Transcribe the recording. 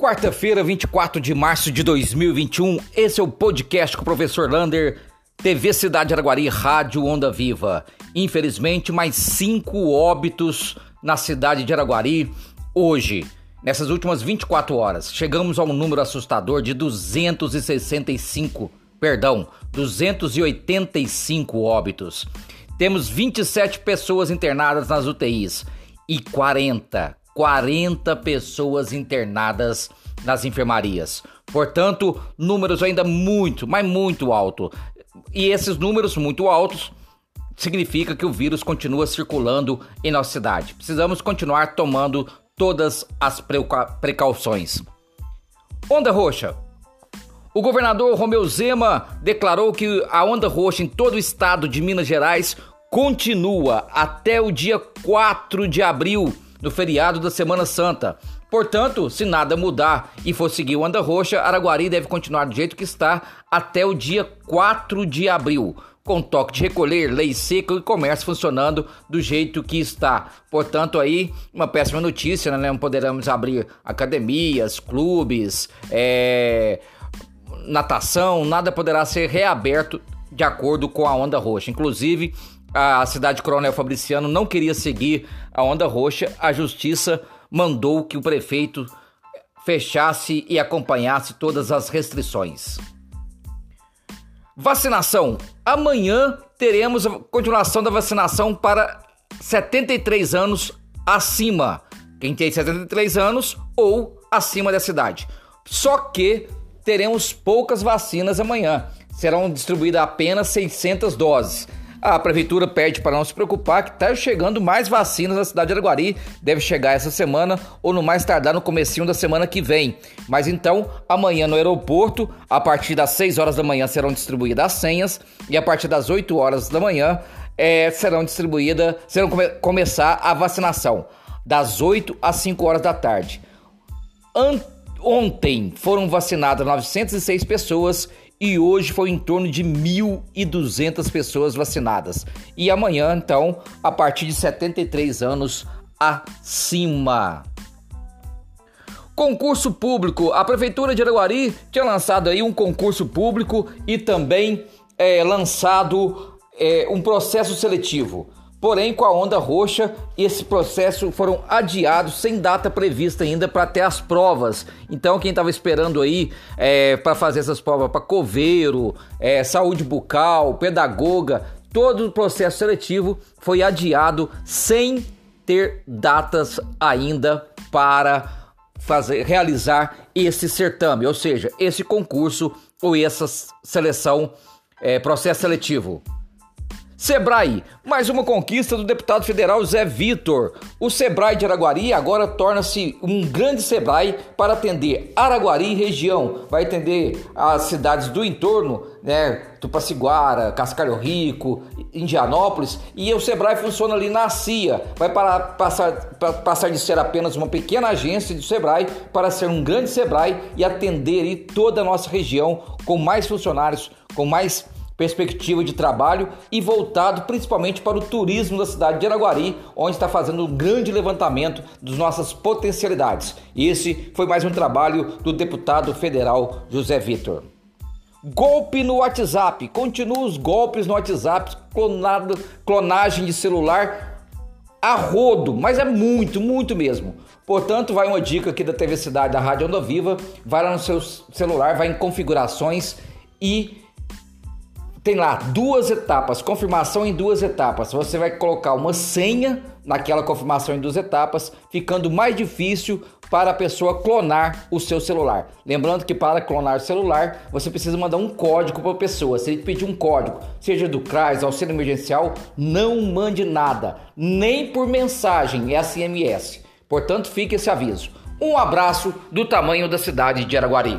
Quarta-feira, 24 de março de 2021, esse é o podcast com o professor Lander, TV Cidade Araguari, Rádio Onda Viva. Infelizmente, mais cinco óbitos na cidade de Araguari hoje, nessas últimas 24 horas. Chegamos a um número assustador de 265, perdão, 285 óbitos. Temos 27 pessoas internadas nas UTIs e 40, 40 pessoas internadas nas enfermarias. Portanto, números ainda muito, mas muito alto. E esses números muito altos significa que o vírus continua circulando em nossa cidade. Precisamos continuar tomando todas as precauções. Onda roxa. O governador Romeu Zema declarou que a onda roxa em todo o estado de Minas Gerais continua até o dia 4 de abril no feriado da Semana Santa. Portanto, se nada mudar e for seguir o Onda Roxa, Araguari deve continuar do jeito que está até o dia 4 de abril, com toque de recolher, lei seca e comércio funcionando do jeito que está. Portanto, aí, uma péssima notícia, né? Não poderemos abrir academias, clubes, é... natação, nada poderá ser reaberto de acordo com a onda roxa. Inclusive, a cidade Coronel Fabriciano não queria seguir a onda roxa, a justiça mandou que o prefeito fechasse e acompanhasse todas as restrições. Vacinação. Amanhã teremos a continuação da vacinação para 73 anos acima. Quem tem 73 anos ou acima da cidade. Só que teremos poucas vacinas amanhã. Serão distribuídas apenas 600 doses. A prefeitura pede para não se preocupar que está chegando mais vacinas na cidade de Araguari. Deve chegar essa semana ou no mais tardar no comecinho da semana que vem. Mas então, amanhã no aeroporto, a partir das 6 horas da manhã serão distribuídas as senhas e a partir das 8 horas da manhã é, serão distribuídas, serão come começar a vacinação das 8 às 5 horas da tarde. Ontem foram vacinadas 906 pessoas e hoje foi em torno de 1.200 pessoas vacinadas. E amanhã, então, a partir de 73 anos acima. Concurso público. A Prefeitura de Araguari tinha lançado aí um concurso público e também é, lançado é, um processo seletivo. Porém, com a onda roxa, esse processo foram adiados sem data prevista ainda para ter as provas. Então, quem estava esperando aí é, para fazer essas provas para coveiro, é, saúde bucal, pedagoga, todo o processo seletivo foi adiado sem ter datas ainda para fazer realizar esse certame, ou seja, esse concurso ou essa seleção, é, processo seletivo. Sebrae, mais uma conquista do deputado federal Zé Vitor. O Sebrae de Araguari agora torna-se um grande Sebrae para atender Araguari e região. Vai atender as cidades do entorno, né? Tupaciguara, Cascalho Rico, Indianópolis. E o Sebrae funciona ali na CIA. Vai para, passar, para, passar de ser apenas uma pequena agência do Sebrae para ser um grande Sebrae e atender toda a nossa região com mais funcionários, com mais perspectiva de trabalho e voltado principalmente para o turismo da cidade de Araguari, onde está fazendo um grande levantamento das nossas potencialidades. Esse foi mais um trabalho do deputado federal José Vitor. Golpe no WhatsApp. Continua os golpes no WhatsApp, clonado, clonagem de celular a rodo, mas é muito, muito mesmo. Portanto, vai uma dica aqui da TV Cidade, da Rádio Onda Viva, vai lá no seu celular, vai em configurações e tem lá duas etapas, confirmação em duas etapas. Você vai colocar uma senha naquela confirmação em duas etapas, ficando mais difícil para a pessoa clonar o seu celular. Lembrando que para clonar o celular, você precisa mandar um código para a pessoa. Se ele pedir um código, seja do CRAS, auxílio emergencial, não mande nada, nem por mensagem SMS. Portanto, fique esse aviso. Um abraço do tamanho da cidade de Araguari.